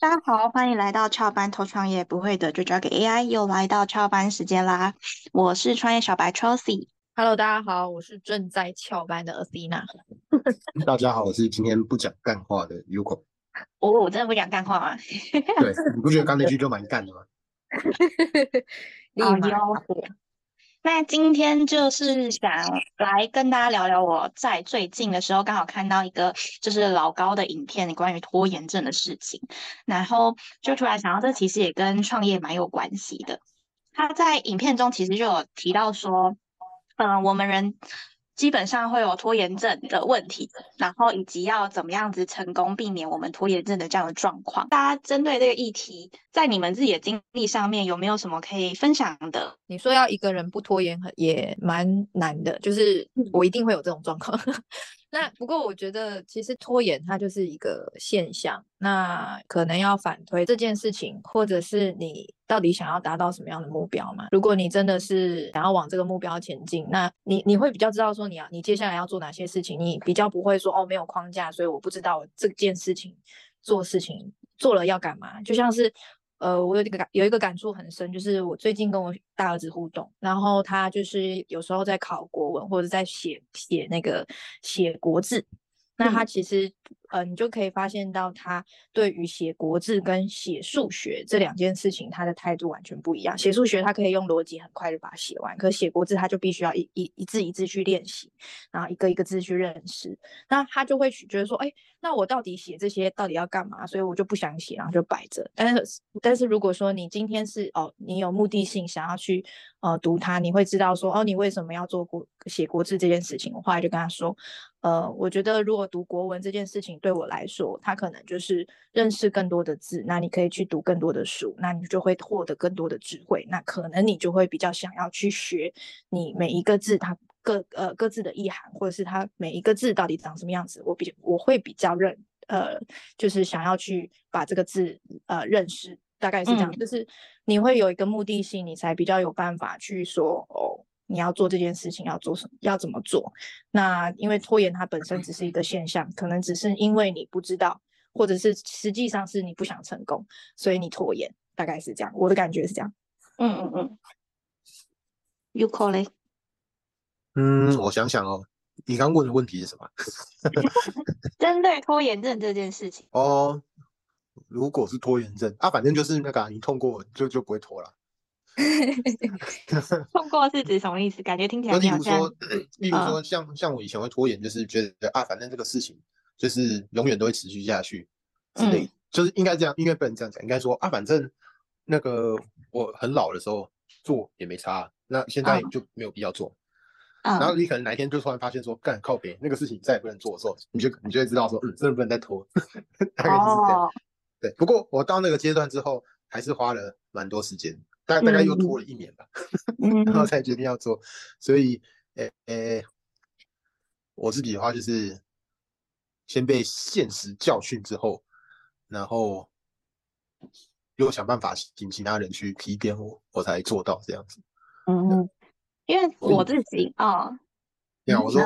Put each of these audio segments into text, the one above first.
大家好，欢迎来到翘班偷创业，不会的就交给 AI。又来到翘班时间啦，我是创业小白 Chelsea。Hello，大家好，我是正在翘班的 Athena。大家好，我是今天不讲干话的 Uko。哦，我真的不讲干话吗？对，你不觉得刚那句 就蛮干的吗？好吆喝。那今天就是想来跟大家聊聊，我在最近的时候刚好看到一个就是老高的影片，关于拖延症的事情，然后就突然想到，这其实也跟创业蛮有关系的。他在影片中其实就有提到说，嗯，我们人。基本上会有拖延症的问题，然后以及要怎么样子成功避免我们拖延症的这样的状况。大家针对这个议题，在你们自己的经历上面有没有什么可以分享的？你说要一个人不拖延，也蛮难的，就是我一定会有这种状况。那不过我觉得，其实拖延它就是一个现象。那可能要反推这件事情，或者是你到底想要达到什么样的目标嘛？如果你真的是想要往这个目标前进，那你你会比较知道说你要你接下来要做哪些事情，你比较不会说哦没有框架，所以我不知道这件事情做事情做了要干嘛。就像是。呃，我有一个感有一个感触很深，就是我最近跟我大儿子互动，然后他就是有时候在考国文或者在写写那个写国字，那他其实。呃，你就可以发现到他对于写国字跟写数学这两件事情，他的态度完全不一样。写数学他可以用逻辑很快就把它写完，可写国字他就必须要一一一字一字去练习，然后一个一个字去认识。那他就会觉得说，哎，那我到底写这些到底要干嘛？所以我就不想写，然后就摆着。但是但是如果说你今天是哦，你有目的性想要去呃读它，你会知道说，哦，你为什么要做国写国字这件事情？我后来就跟他说，呃，我觉得如果读国文这件事情。对我来说，它可能就是认识更多的字，那你可以去读更多的书，那你就会获得更多的智慧，那可能你就会比较想要去学你每一个字它各呃各自的意涵，或者是它每一个字到底长什么样子。我比我会比较认呃，就是想要去把这个字呃认识，大概是这样，就是你会有一个目的性，你才比较有办法去说哦。你要做这件事情，要做什么？要怎么做？那因为拖延它本身只是一个现象，可能只是因为你不知道，或者是实际上是你不想成功，所以你拖延，大概是这样。我的感觉是这样。嗯嗯嗯。You call it？嗯，我想想哦，你刚问的问题是什么？针对拖延症这件事情。哦，如果是拖延症啊，反正就是那个你痛过就就不会拖了。通过是指什么意思？感觉听起来。例如说，例如说，像像我以前会拖延，就是觉得啊，反正这个事情就是永远都会持续下去之类，就是应该这样，应该不能这样讲，应该说啊，反正那个我很老的时候做也没差，那现在就没有必要做。然后你可能哪一天就突然发现说，干靠别那个事情再也不能做的时候，你就你就会知道说，嗯，真的不能再拖。大概就是这样。对，不过我到那个阶段之后，还是花了蛮多时间。大大概又拖了一年吧，然后才决定要做。所以，诶诶，我自己的话就是先被现实教训之后，然后又想办法请其他人去提点我，我才做到这样子。嗯，因为我自己啊，对啊，我说。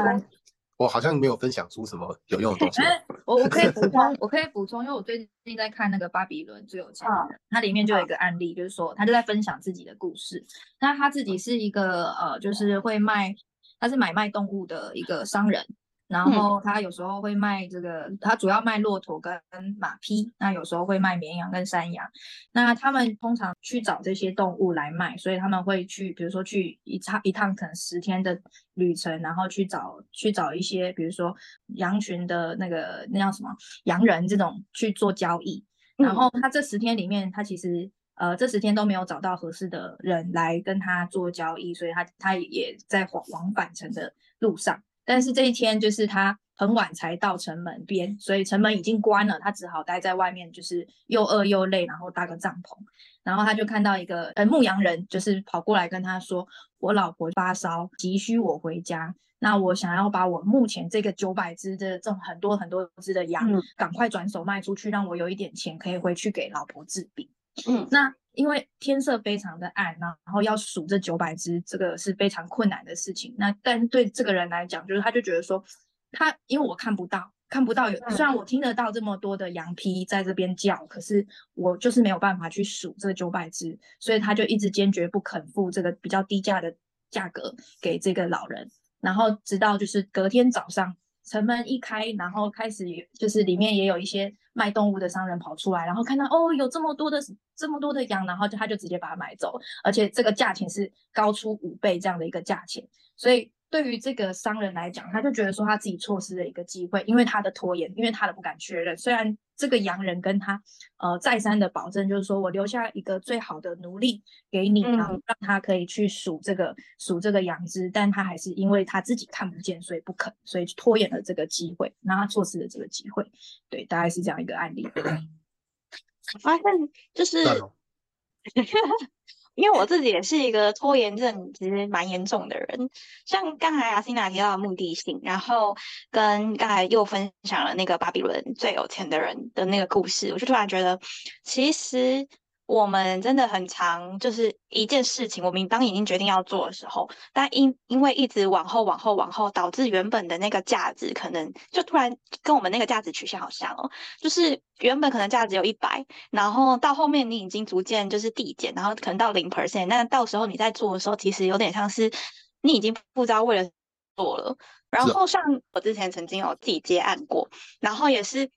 我好像没有分享出什么有用的东西。我我可以补充，我可以补充，因为我最近在看那个《巴比伦最有钱人》，它里面就有一个案例，就是说他就在分享自己的故事。那他自己是一个呃，就是会卖，他是买卖动物的一个商人。然后他有时候会卖这个，他主要卖骆驼跟马匹，那有时候会卖绵羊跟山羊。那他们通常去找这些动物来卖，所以他们会去，比如说去一趟一趟可能十天的旅程，然后去找去找一些，比如说羊群的那个那叫什么羊人这种去做交易。然后他这十天里面，他其实呃这十天都没有找到合适的人来跟他做交易，所以他他也在往往返程的路上。但是这一天就是他很晚才到城门边，所以城门已经关了，他只好待在外面，就是又饿又累，然后搭个帐篷。然后他就看到一个呃牧羊人，就是跑过来跟他说：“我老婆发烧，急需我回家。那我想要把我目前这个九百只的这种很多很多只的羊，赶快转手卖出去，让我有一点钱可以回去给老婆治病。”嗯，那。因为天色非常的暗，然后要数这九百只，这个是非常困难的事情。那但对这个人来讲，就是他就觉得说，他因为我看不到，看不到有，虽然我听得到这么多的羊皮在这边叫，可是我就是没有办法去数这九百只，所以他就一直坚决不肯付这个比较低价的价格给这个老人。然后直到就是隔天早上城门一开，然后开始就是里面也有一些卖动物的商人跑出来，然后看到哦有这么多的这么多的羊，然后就他就直接把它买走，而且这个价钱是高出五倍这样的一个价钱，所以。对于这个商人来讲，他就觉得说他自己错失了一个机会，因为他的拖延，因为他的不敢确认。虽然这个洋人跟他呃再三的保证，就是说我留下一个最好的奴隶给你，然后让他可以去数这个数这个羊只，但他还是因为他自己看不见，所以不肯，所以拖延了这个机会，那他错失了这个机会。对，大概是这样一个案例。发现就是。因为我自己也是一个拖延症，其实蛮严重的人。像刚才阿欣娜提到的目的性，然后跟刚才又分享了那个巴比伦最有钱的人的那个故事，我就突然觉得，其实。我们真的很常，就是一件事情，我们当已经决定要做的时候，但因因为一直往后、往后、往后，导致原本的那个价值可能就突然跟我们那个价值曲线好像哦，就是原本可能价值有一百，然后到后面你已经逐渐就是递减，然后可能到零 percent，那到时候你在做的时候，其实有点像是你已经不知道为了做了。然后像我之前曾经有自己接案过，然后也是。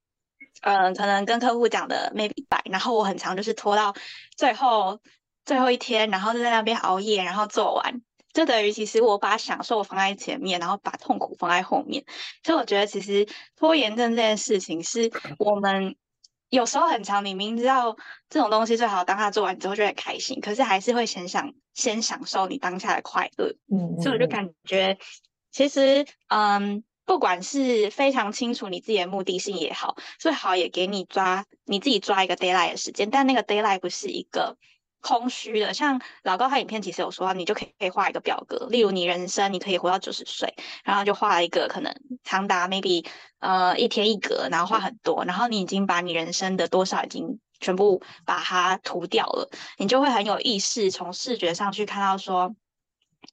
嗯，可能跟客户讲的 maybe 百，然后我很长就是拖到最后最后一天，然后就在那边熬夜，然后做完，就等于其实我把享受放在前面，然后把痛苦放在后面。所以我觉得其实拖延症这件事情是我们有时候很长，你明知道这种东西最好当他做完之后就很开心，可是还是会先想先享受你当下的快乐。嗯，所以我就感觉其实嗯。不管是非常清楚你自己的目的性也好，最好也给你抓你自己抓一个 d a y l i g h t 的时间，但那个 d a y l i g h t 不是一个空虚的。像老高他影片其实有说，你就可以可以画一个表格，例如你人生你可以活到九十岁，然后就画一个可能长达 maybe 呃一天一格，然后画很多，然后你已经把你人生的多少已经全部把它涂掉了，你就会很有意识从视觉上去看到说。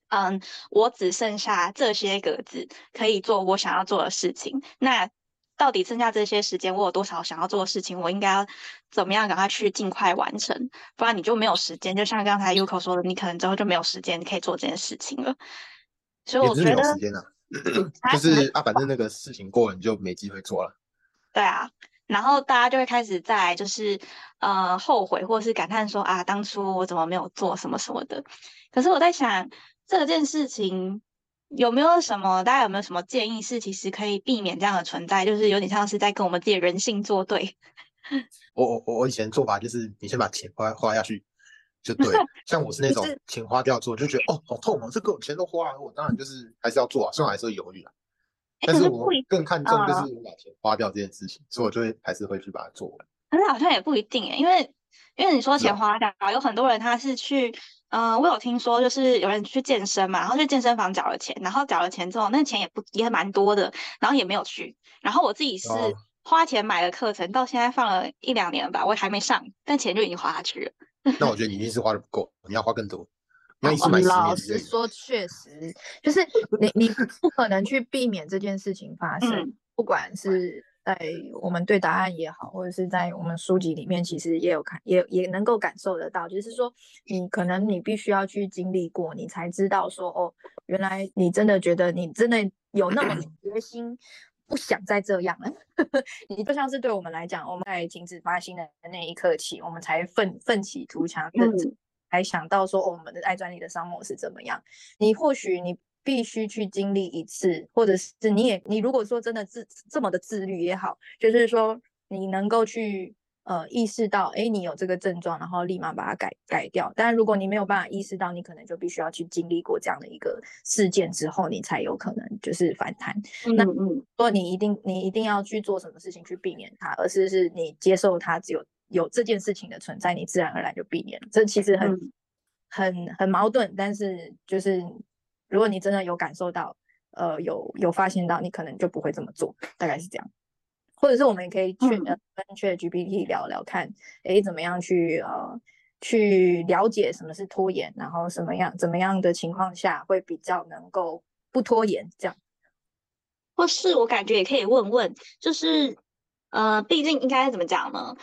嗯，我只剩下这些格子可以做我想要做的事情。那到底剩下这些时间，我有多少想要做的事情？我应该要怎么样赶快去尽快完成？不然你就没有时间。就像刚才 Uko 说的，你可能之后就没有时间可以做这件事情了。所以我觉得，时间啊，就是啊，反正那个事情过了，你就没机会做了。对啊，然后大家就会开始在就是呃后悔，或者是感叹说啊，当初我怎么没有做什么什么的。可是我在想。这件事情有没有什么？大家有没有什么建议？是其实可以避免这样的存在，就是有点像是在跟我们自己人性作对。我我我我以前做法就是，你先把钱花花下去就对。像我是那种钱花掉做，就觉得哦好痛哦，这个钱都花了，我当然就是还是要做啊，虽然还是会犹豫啊。但是我更看重就是我把钱花掉这件事情，所以我就会还是会去把它做完。可是好像也不一定诶，因为因为你说钱花掉，有很多人他是去。嗯，我有听说，就是有人去健身嘛，然后去健身房缴了钱，然后缴了钱之后，那钱也不也蛮多的，然后也没有去。然后我自己是花钱买了课程，到现在放了一两年吧，我还没上，但钱就已经花下去了。那我觉得你一定是花的不够，你要花更多。老实说，确实就是你你不可能去避免这件事情发生，不管是。在我们对答案也好，或者是在我们书籍里面，其实也有看，也也能够感受得到，就是说，你可能你必须要去经历过，你才知道说，哦，原来你真的觉得你真的有那么 决心，不想再这样了。你就像是对我们来讲，我们在停止发心的那一刻起，我们才奋奋起图强，才想到说，我们的爱专利的商模是怎么样。你或许你。必须去经历一次，或者是你也你如果说真的自这么的自律也好，就是说你能够去呃意识到，哎，你有这个症状，然后立马把它改改掉。但如果你没有办法意识到，你可能就必须要去经历过这样的一个事件之后，你才有可能就是反弹。那说你一定你一定要去做什么事情去避免它，而是是你接受它只有有这件事情的存在，你自然而然就避免。这其实很很很矛盾，但是就是。如果你真的有感受到，呃，有有发现到，你可能就不会这么做，大概是这样。或者是我们也可以去跟 Chat GPT 聊聊看，哎，怎么样去呃去了解什么是拖延，然后什么样怎么样的情况下会比较能够不拖延这样。或是我感觉也可以问问，就是呃，毕竟应该怎么讲呢？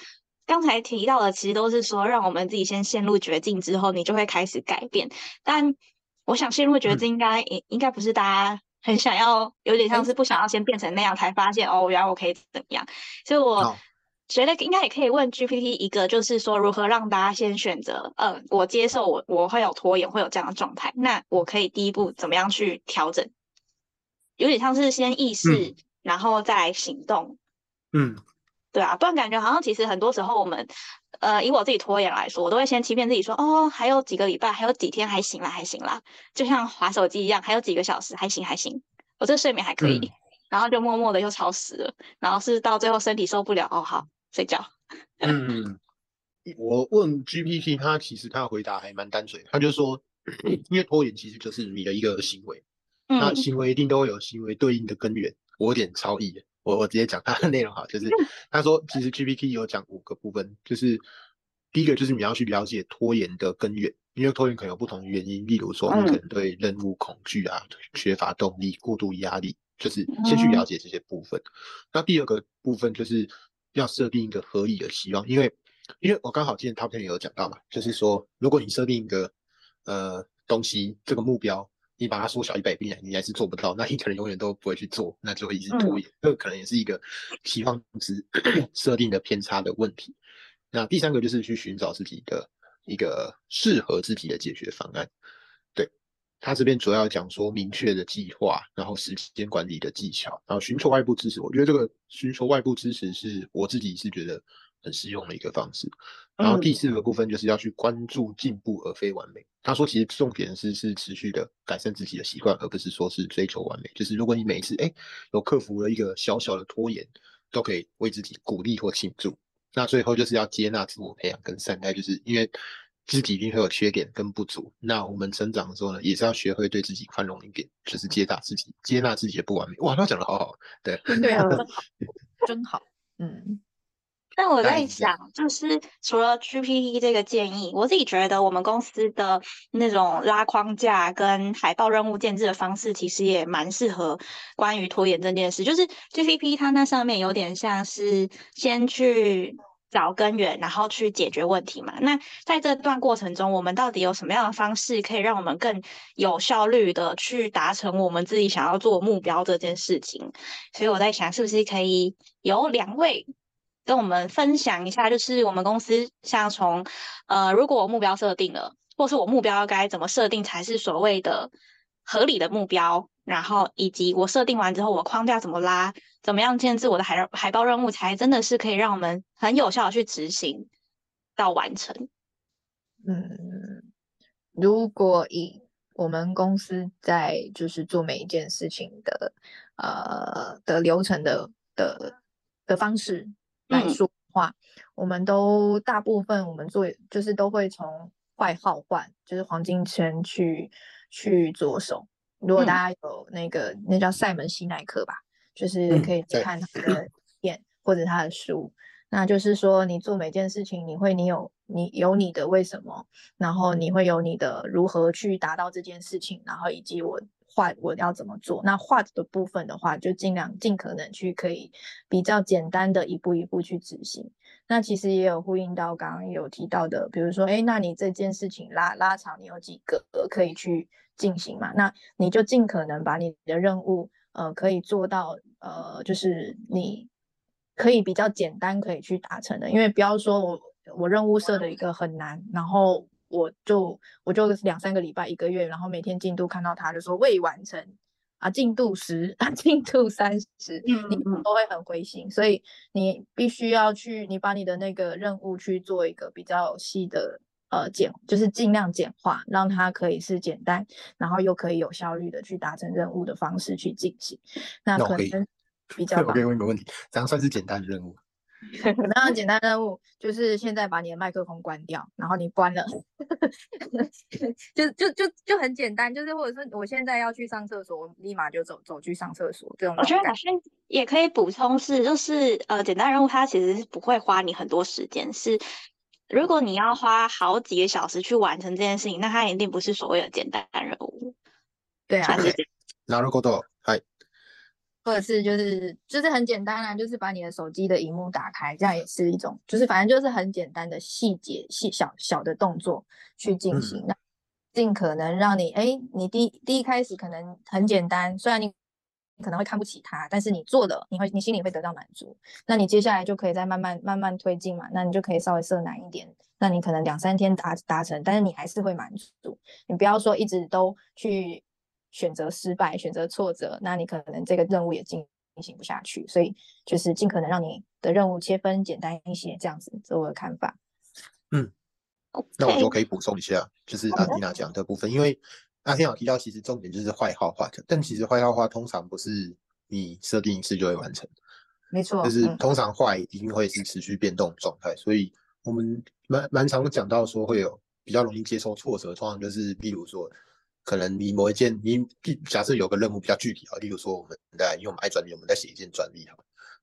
刚才提到的其实都是说，让我们自己先陷入绝境之后，你就会开始改变。但我想陷入绝境，应该应应该不是大家很想要，有点像是不想要先变成那样，才发现哦，原来我可以怎么样。所以我觉得应该也可以问 GPT 一个，就是说如何让大家先选择，嗯，我接受我我会有拖延，会有这样的状态，那我可以第一步怎么样去调整？有点像是先意识，然后再来行动。嗯。对啊，不然感觉好像其实很多时候我们，呃，以我自己拖延来说，我都会先欺骗自己说，哦，还有几个礼拜，还有几天，还行啦，还行啦，就像划手机一样，还有几个小时，还行还行，我这睡眠还可以，然后就默默的又超时了，然后是到最后身体受不了，哦，好睡觉。嗯，我问 GPT，他其实他的回答还蛮单纯，他就说，因为拖延其实就是你的一个行为，那行为一定都会有行为对应的根源，我有点超意。我我直接讲它的内容哈，就是 他说其实 GPT 有讲五个部分，就是第一个就是你要去了解拖延的根源，因为拖延可能有不同的原因，例如说你可能对任务恐惧啊，缺乏动力、过度压力，就是先去了解这些部分。那第二个部分就是要设定一个合理的希望，因为因为我刚好今天 Top Ten 有讲到嘛，就是说如果你设定一个呃东西这个目标。你把它缩小一百倍，你还是做不到，那你可能永远都不会去做，那就会一直拖延。这个可能也是一个期望值 设定的偏差的问题。那第三个就是去寻找自己的一个适合自己的解决方案。对他这边主要讲说明确的计划，然后时间管理的技巧，然后寻求外部支持。我觉得这个寻求外部支持是我自己是觉得很实用的一个方式。然后第四个部分就是要去关注进步而非完美。他说，其实重点是是持续的改善自己的习惯，而不是说是追求完美。就是如果你每一次哎有克服了一个小小的拖延，都可以为自己鼓励或庆祝。那最后就是要接纳自我培养跟善待，就是因为自己一定会有缺点跟不足。那我们成长的时候呢，也是要学会对自己宽容一点，就是接纳自己，接纳自己的不完美。哇，他讲的好好，对对啊，真好，嗯。但我在想，就是除了 GPT 这个建议，我自己觉得我们公司的那种拉框架跟海报任务建制的方式，其实也蛮适合关于拖延这件事。就是 GPT 它那上面有点像是先去找根源，然后去解决问题嘛。那在这段过程中，我们到底有什么样的方式可以让我们更有效率的去达成我们自己想要做目标这件事情？所以我在想，是不是可以有两位？跟我们分享一下，就是我们公司像从呃，如果我目标设定了，或是我目标该怎么设定才是所谓的合理的目标，然后以及我设定完之后，我框架怎么拉，怎么样建制我的海海报任务，才真的是可以让我们很有效的去执行到完成。嗯，如果以我们公司在就是做每一件事情的呃的流程的的的方式。来说话，我们都大部分我们做就是都会从坏号换，就是黄金圈去去着手。如果大家有那个那叫塞门西奈克吧，就是可以看他的 片或者他的书。那就是说，你做每件事情，你会你有你有你的为什么，然后你会有你的如何去达到这件事情，然后以及我。画我要怎么做？那画的部分的话，就尽量尽可能去可以比较简单的一步一步去执行。那其实也有呼应到刚刚有提到的，比如说，哎，那你这件事情拉拉长，你有几个可以去进行嘛？那你就尽可能把你的任务，呃，可以做到，呃，就是你可以比较简单可以去达成的。因为不要说我我任务设的一个很难，然后。我就我就两三个礼拜一个月，然后每天进度看到他就说未完成啊，进度十啊，进度三十，你都会很灰心。所以你必须要去，你把你的那个任务去做一个比较细的呃简，就是尽量简化，让它可以是简单，然后又可以有效率的去达成任务的方式去进行。那可能比 较我可以问一个问题，怎样算是简单的任务？那样简单任务就是现在把你的麦克风关掉，然后你关了，就就就就很简单，就是或者是我现在要去上厕所，我立马就走走去上厕所这种。我觉得好像也可以补充是，就是呃简单任务它其实是不会花你很多时间，是如果你要花好几个小时去完成这件事情，那它一定不是所谓的简单任务。对啊。なるほど。 はい。者是就是就是很简单啊，就是把你的手机的荧幕打开，这样也是一种，就是反正就是很简单的细节细小小的动作去进行，那尽可能让你哎，你第第一开始可能很简单，虽然你可能会看不起它，但是你做了你会你心里会得到满足，那你接下来就可以再慢慢慢慢推进嘛，那你就可以稍微设难一点，那你可能两三天达达成，但是你还是会满足，你不要说一直都去。选择失败，选择挫折，那你可能这个任务也进行不下去。所以就是尽可能让你的任务切分简单一些，这样子，这是我的看法。嗯，那我就可以补充一下，就是阿蒂娜讲的部分，因为阿蒂娜提到其实重点就是坏号化，但其实坏号化通常不是你设定一次就会完成，没错，就是通常坏一定会是持续变动状态。所以我们蛮蛮常讲到说会有比较容易接受挫折，通常就是比如说。可能你某一件，你假设有个任务比较具体啊，例如说我们在因为我们爱专利，我们在写一件专利哈，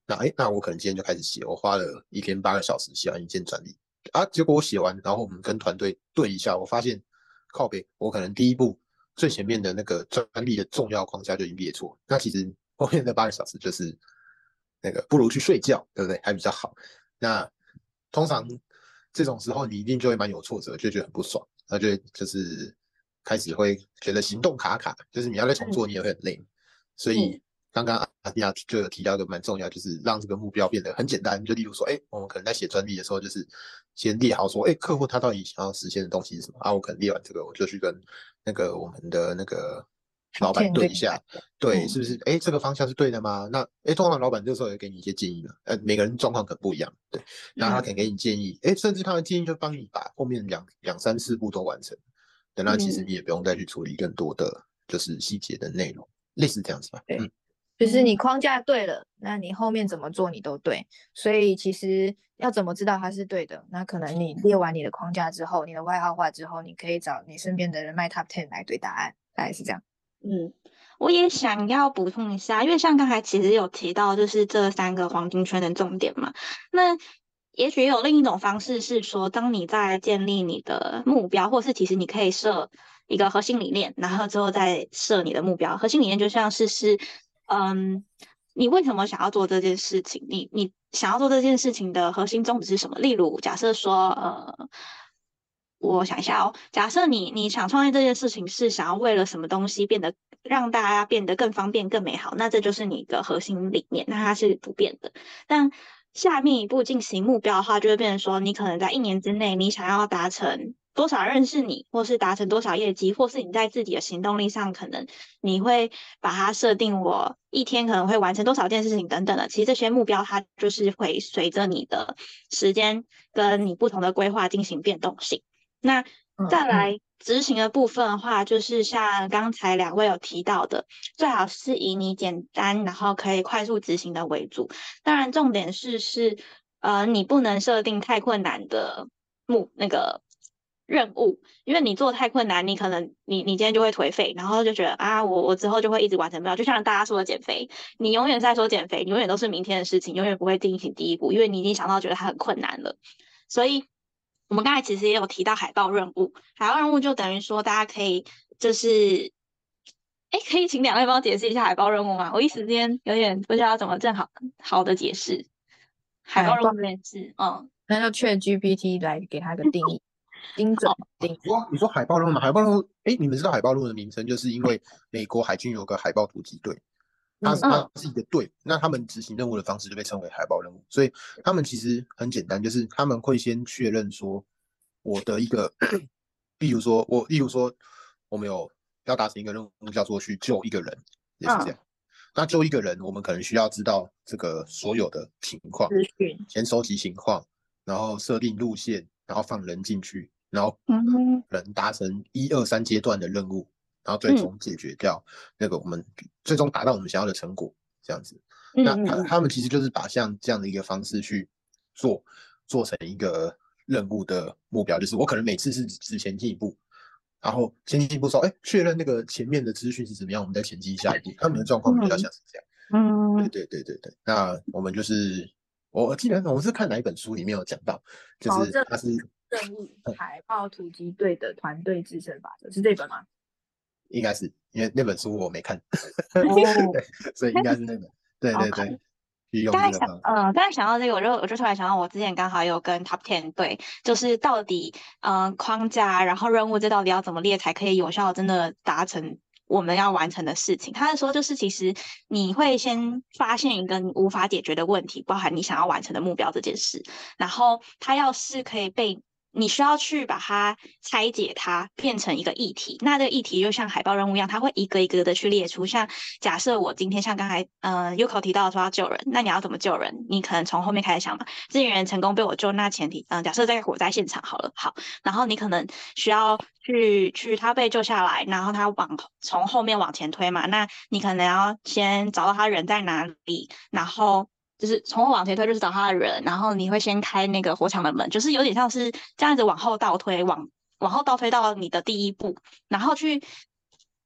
那哎，那我可能今天就开始写，我花了一天八个小时写完一件专利啊，结果我写完，然后我们跟团队对一下，我发现靠背，我可能第一步最前面的那个专利的重要框架就已经列错，那其实后面的八个小时就是那个不如去睡觉，对不对？还比较好。那通常这种时候你一定就会蛮有挫折，就觉得很不爽，那就就是。开始会觉得行动卡卡，就是你要再重做，你也会很累。所以刚刚阿迪亚就有提到一个蛮重要，就是让这个目标变得很简单。就例如说，哎，我们可能在写专利的时候，就是先列好说，哎，客户他到底想要实现的东西是什么啊？我可能列完这个，我就去跟那个我们的那个老板对一下，对，是不是？哎，这个方向是对的吗？那哎，通常老板这时候也给你一些建议嘛。呃，每个人状况可能不一样，对，然后他可以给你建议，哎，甚至他的建议就帮你把后面两两三四步都完成。等到其实你也不用再去处理更多的就是细节的内容，类似这样子吧。对，就是你框架对了，那你后面怎么做你都对。所以其实要怎么知道它是对的？那可能你列完你的框架之后，你的外号化之后，你可以找你身边的人脉 Top Ten 来对答案，大概是这样。嗯，我也想要补充一下，因为像刚才其实有提到，就是这三个黄金圈的重点嘛。那也许有另一种方式是说，当你在建立你的目标，或是其实你可以设一个核心理念，然后之后再设你的目标。核心理念就像是是，嗯，你为什么想要做这件事情？你你想要做这件事情的核心宗旨是什么？例如，假设说，呃，我想一下哦，假设你你想创业这件事情是想要为了什么东西变得让大家变得更方便、更美好，那这就是你的核心理念，那它是不变的。但下面一步进行目标的话，就会变成说，你可能在一年之内，你想要达成多少认识你，或是达成多少业绩，或是你在自己的行动力上，可能你会把它设定，我一天可能会完成多少件事情等等的。其实这些目标，它就是会随着你的时间跟你不同的规划进行变动性。那再来。执行的部分的话，就是像刚才两位有提到的，最好是以你简单然后可以快速执行的为主。当然，重点是是呃，你不能设定太困难的目那个任务，因为你做太困难，你可能你你今天就会颓废，然后就觉得啊，我我之后就会一直完成不了。就像大家说的减肥，你永远在说减肥，永远都是明天的事情，永远不会进行第一步，因为你已经想到觉得它很困难了，所以。我们刚才其实也有提到海报任务，海报任务就等于说，大家可以就是，哎，可以请两位帮我解释一下海报任务吗？我一时间有点不知道怎么正好好的解释海报任务这件事。嗯，那要 Chat GPT 来给他一个定义，精准定。你说你说海报任务吗？海报任务，哎，你们知道海报任务的名称，就是因为美国海军有个海豹突击队。它它是一个队，那他们执行任务的方式就被称为海豹任务。所以他们其实很简单，就是他们会先确认说，我的一个，例如说我，例如说我们有要达成一个任务，叫做去救一个人，也是这样。那救一个人，我们可能需要知道这个所有的情况，先收集情况，然后设定路线，然后放人进去，然后人达成一二三阶段的任务。然后最终解决掉那个我们最终达到我们想要的成果，这样子。那他他们其实就是把像这样的一个方式去做，做成一个任务的目标，就是我可能每次是只前进一步，然后前进一步说，哎，确认那个前面的资讯是怎么样，我们再前进下一步。他们的状况比较像是这样。嗯，对对对对对。那我们就是我记得我们是看哪一本书里面有讲到，就是他是任务 海豹突击队的团队制胜法则，是这本吗？应该是因为那本书我没看，所以应该是那本。对对对，去用刚才想。嗯，刚才想到这个，我就我就突然想到，我之前刚好有跟 Top Ten 对，就是到底，嗯，框架，然后任务这到底要怎么列才可以有效真的达成我们要完成的事情？他是说，就是其实你会先发现一个你无法解决的问题，包含你想要完成的目标这件事，然后它要是可以被你需要去把它拆解它，变成一个议题。那这个议题就像海报任务一样，它会一个一个的去列出。像假设我今天像刚才呃 Yuko 提到说要救人，那你要怎么救人？你可能从后面开始想嘛。支援人成功被我救，那前提嗯、假设在火灾现场好了，好，然后你可能需要去去他被救下来，然后他往从后面往前推嘛。那你可能要先找到他人在哪里，然后。就是从后往前推，就是找他的人，然后你会先开那个火场的门，就是有点像是这样子往后倒推，往往后倒推到你的第一步，然后去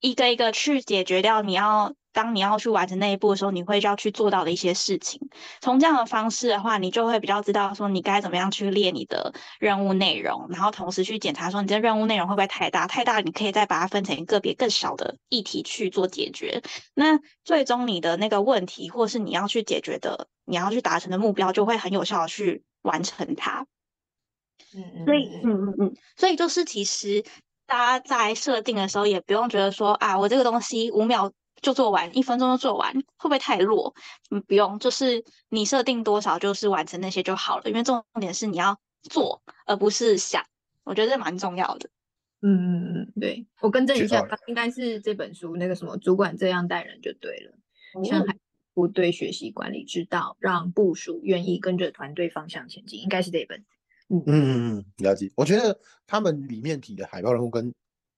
一个一个去解决掉你要当你要去完成那一步的时候，你会要去做到的一些事情。从这样的方式的话，你就会比较知道说你该怎么样去列你的任务内容，然后同时去检查说你这任务内容会不会太大，太大你可以再把它分成个别更小的议题去做解决。那最终你的那个问题，或是你要去解决的、你要去达成的目标，就会很有效的去完成它。嗯所以，嗯嗯嗯，所以就是其实大家在设定的时候，也不用觉得说啊，我这个东西五秒就做完，一分钟就做完，会不会太弱？嗯，不用，就是你设定多少，就是完成那些就好了。因为重点是你要做，而不是想。我觉得这蛮重要的。嗯嗯嗯，对我更正一下应该是这本书那个什么主管这样带人就对了。像海部队学习管理之道，让部属愿意跟着团队方向前进，应该是这本。嗯嗯嗯，了解。我觉得他们里面提的海报人物跟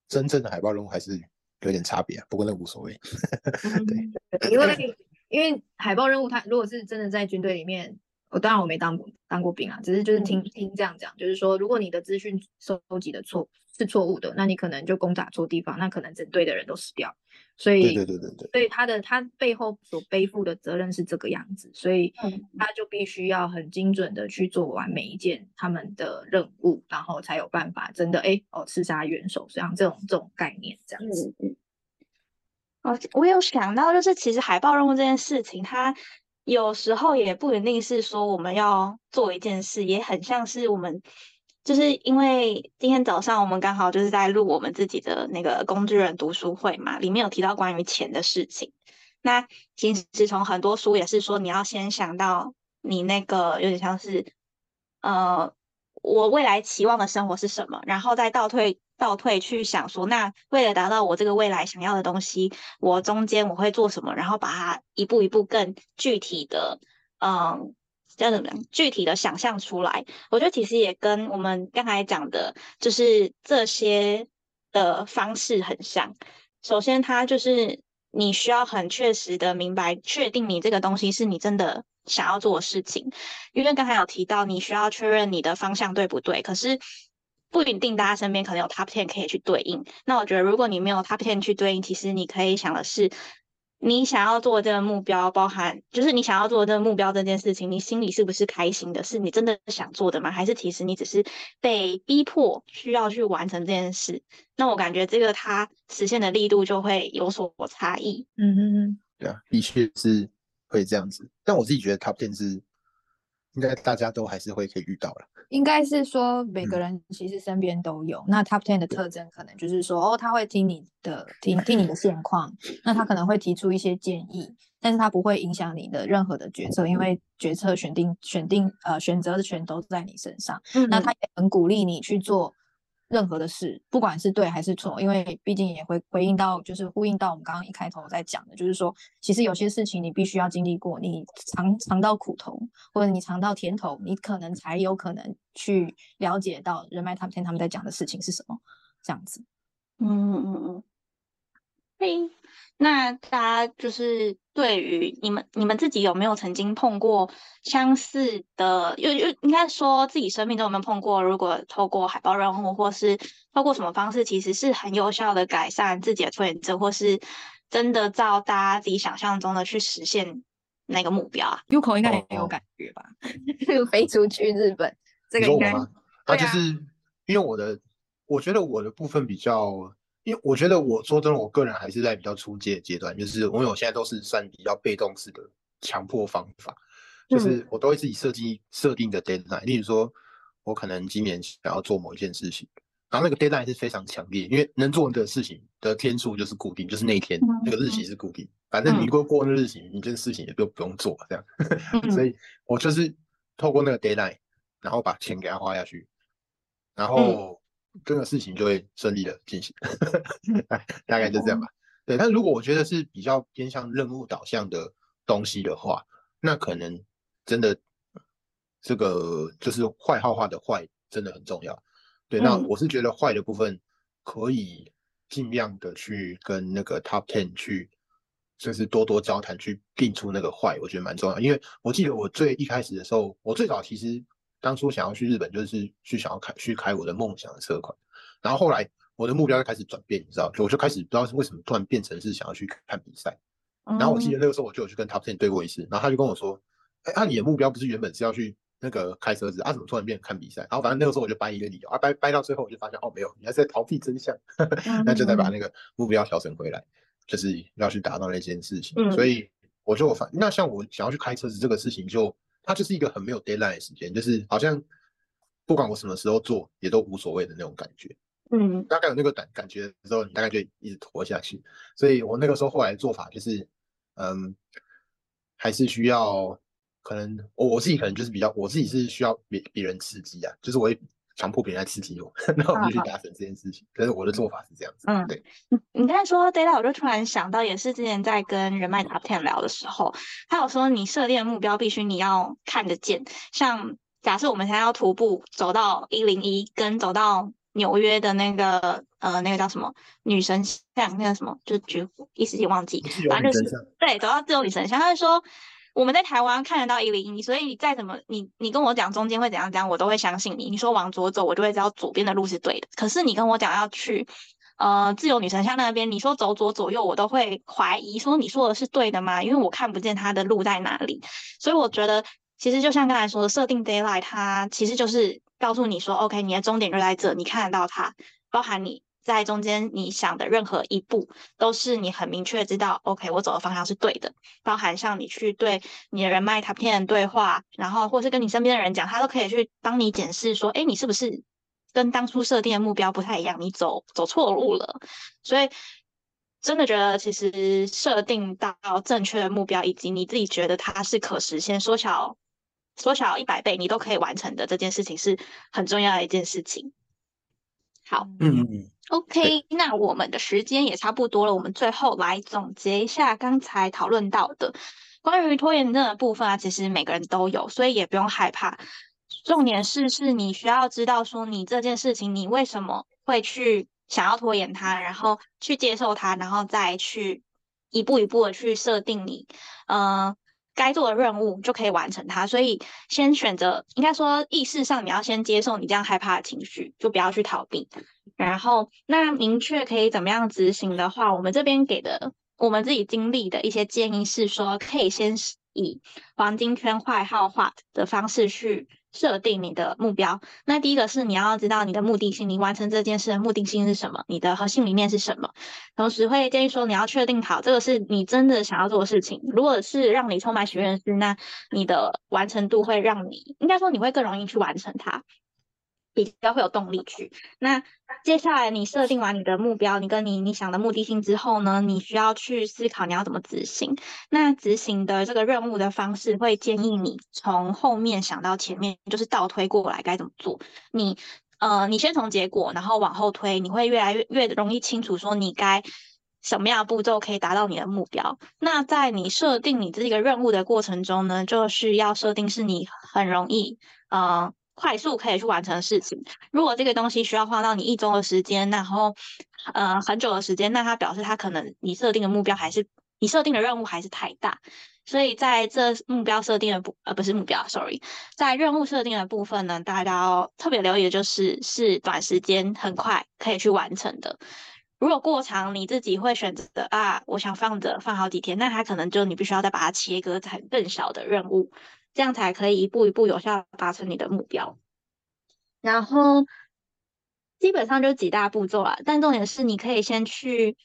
真正的海报人物还是有点差别啊，不过那无所谓。对，因为因为海报任务，它如果是真的在军队里面，我当然我没当过当过兵啊，只是就是听听这样讲，就是说，如果你的资讯收集的错是错误的，那你可能就攻打错地方，那可能整队的人都死掉。所以对对对对，所以他的他背后所背负的责任是这个样子，所以嗯他就必须要很精准的去做完每一件他们的任务，然后才有办法真的哎哦刺杀元首，像这种这种概念这样子。嗯嗯。哦，我有想到，就是其实海报任务这件事情，它有时候也不一定是说我们要做一件事，也很像是我们，就是因为今天早上我们刚好就是在录我们自己的那个工具人读书会嘛，里面有提到关于钱的事情。那其实从很多书也是说，你要先想到你那个有点像是，呃，我未来期望的生活是什么，然后再倒退倒退去想说，那为了达到我这个未来想要的东西，我中间我会做什么，然后把它一步一步更具体的，嗯，叫怎么样？具体的想象出来。我觉得其实也跟我们刚才讲的，就是这些的方式很像。首先，它就是你需要很确实的明白、确定你这个东西是你真的想要做的事情。因为刚才有提到，你需要确认你的方向对不对，可是不一定大家身边可能有 top ten 可以去对应。那我觉得，如果你没有 top ten 去对应，其实你可以想的是，你想要做的这个目标，包含就是你想要做的这个目标这件事情，你心里是不是开心的？是你真的想做的吗？还是其实你只是被逼迫需要去完成这件事？那我感觉这个它实现的力度就会有所差异。嗯嗯嗯，对啊，的确是会这样子。但我自己觉得 top ten 是应该大家都还是会可以遇到了。应该是说每个嗯人其实身边都有。那 Top Ten 的特征可能就是说，哦，他会听你的听听你的现况，那他可能会提出一些建议，但是他不会影响你的任何的决策，因为决策选定选定呃选择的权都在你身上。嗯那他也很鼓励你去做任何的事，不管是对还是错，因为毕竟也会回应到，就是呼应到我们刚刚一开头在讲的，就是说，其实有些事情你必须要经历过，你尝尝到苦头，或者你尝到甜头，你可能才有可能去了解到人脉他们他们在讲的事情是什么，这样子。嗯嗯嗯，嘿，那大家就是对于你们你们自己有没有曾经碰过相似的，又又应该说自己生命中有没有碰过？如果透过海报任务，或是透过什么方式，其实是很有效的改善自己的拖延症，或是真的照大家自己想象中的去实现那个目标啊？Uko 应该也有感觉吧？飞出去日本，这个应该你说我吗？啊，对啊就是因为我的，我觉得我的部分比较因为我觉得我说真的，我个人还是在比较初阶阶段，就是因为我现在都是算比较被动式的强迫方法，就是我都会自己设计设定的 deadline，例如说，我可能今年想要做某一件事情，然后那个 deadline 是非常强烈，因为能做的事情的天数就是固定，就是那一天那个日期是固定，反正你过过那日期，你这件事情也就不用做这样，所以我就是透过那个 deadline，然后把钱给他花下去，然后。这个事情就会顺利的进行，大概就这样吧。对，但如果我觉得是比较偏向任务导向的东西的话，那可能真的这个就是坏号化的坏真的很重要。对，那我是觉得坏的部分可以尽量的去跟那个 top ten 去，就是多多交谈，去定出那个坏，我觉得蛮重要。因为我记得我最一开始的时候，我最早其实。当初想要去日本，就是去想要开去开我的梦想的车款，然后后来我的目标就开始转变，你知道，就我就开始不知道是为什么突然变成是想要去看比赛。然后我记得那个时候我就有去跟 Top Ten 对过一次，然后他就跟我说：“哎，啊，你的目标不是原本是要去那个开车子，啊，怎么突然变看比赛？”然后反正那个时候我就掰一个理由，啊，掰掰到最后我就发现，哦，没有，你还是在逃避真相，那就再把那个目标调整回来，就是要去达到那件事情。所以我就反那像我想要去开车子这个事情就。它就是一个很没有 deadline 的时间，就是好像不管我什么时候做也都无所谓的那种感觉。嗯，大概有那个感感觉的时候，你大概就一直拖下去。所以我那个时候后来做法就是，嗯，还是需要可能我我自己可能就是比较我自己是需要别别人刺激啊，就是我会。强迫别人来刺激我，那我就去达成这件事情。可是我的做法是这样子。嗯，对。你你刚才说 data，我就突然想到，也是之前在跟人脉 top ten 聊的时候，他有说你设定的目标必须你要看得见。像假设我们现在要徒步走到一零一，跟走到纽约的那个呃那个叫什么女神像，那个什么就是举一时间忘记，反正就是对走到自由女神像，他就说。我们在台湾看得到一零一，所以你再怎么你你跟我讲中间会怎样怎样，我都会相信你。你说往左走，我就会知道左边的路是对的。可是你跟我讲要去呃自由女神像那边，你说走左左右，我都会怀疑说你说的是对的吗？因为我看不见它的路在哪里。所以我觉得其实就像刚才说的，设定 d a y l i g h t 它其实就是告诉你说，OK，你的终点就在这，你看得到它，包含你。在中间，你想的任何一步都是你很明确知道，OK，我走的方向是对的。包含像你去对你的人脉卡片对话，然后或是跟你身边的人讲，他都可以去帮你检视说，哎，你是不是跟当初设定的目标不太一样？你走走错路了。所以真的觉得，其实设定到正确的目标，以及你自己觉得它是可实现，缩小缩小一百倍，你都可以完成的这件事情，是很重要的一件事情。好，嗯嗯，OK，那我们的时间也差不多了，我们最后来总结一下刚才讨论到的关于拖延症的部分啊，其实每个人都有，所以也不用害怕。重点是，是你需要知道说，你这件事情你为什么会去想要拖延它，然后去接受它，然后再去一步一步的去设定你，嗯。该做的任务就可以完成它，所以先选择，应该说意识上你要先接受你这样害怕的情绪，就不要去逃避。然后，那明确可以怎么样执行的话，我们这边给的我们自己经历的一些建议是说，可以先以黄金圈坏号化的方式去。设定你的目标，那第一个是你要知道你的目的性，你完成这件事的目的性是什么，你的核心理念是什么。同时会建议说，你要确定好这个是你真的想要做的事情。如果是让你充满许愿心，那你的完成度会让你，应该说你会更容易去完成它。比较会有动力去。那接下来你设定完你的目标，你跟你你想的目的性之后呢，你需要去思考你要怎么执行。那执行的这个任务的方式会建议你从后面想到前面，就是倒推过来该怎么做。你呃，你先从结果，然后往后推，你会越来越越容易清楚说你该什么样的步骤可以达到你的目标。那在你设定你这个任务的过程中呢，就是要设定是你很容易呃。快速可以去完成的事情，如果这个东西需要花到你一周的时间，然后呃很久的时间，那它表示它可能你设定的目标还是你设定的任务还是太大，所以在这目标设定的部呃不是目标，sorry，在任务设定的部分呢，大家要特别留意的就是是短时间很快可以去完成的。如果过长，你自己会选择的啊，我想放着放好几天，那它可能就你必须要再把它切割成更小的任务。这样才可以一步一步有效达成你的目标。然后基本上就几大步骤啦，但重点是你可以先去，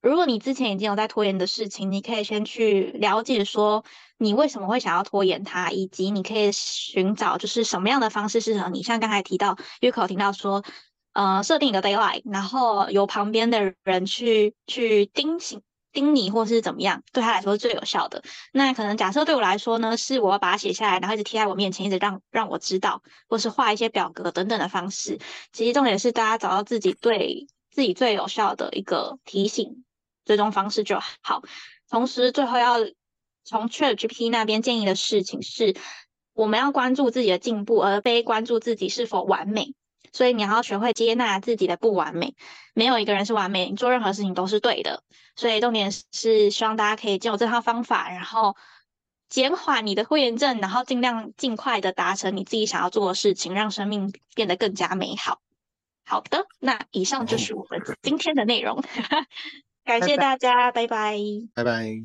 如果你之前已经有在拖延的事情，你可以先去了解说你为什么会想要拖延它，以及你可以寻找就是什么样的方式适合你。像刚才提到约口听到说，呃，设定一个 deadline，然后由旁边的人去去盯醒。盯你或是怎么样，对他来说是最有效的。那可能假设对我来说呢，是我把它写下来，然后一直贴在我面前，一直让让我知道，或是画一些表格等等的方式。其实重点是大家找到自己对自己最有效的一个提醒追踪方式就好。同时，最后要从 ChatGPT 那边建议的事情是，我们要关注自己的进步，而非关注自己是否完美。所以你要学会接纳自己的不完美，没有一个人是完美，你做任何事情都是对的。所以重点是希望大家可以借我这套方法，然后减缓你的拖延症，然后尽量尽快的达成你自己想要做的事情，让生命变得更加美好。好的，那以上就是我们今天的内容，感谢大家，拜拜，拜拜。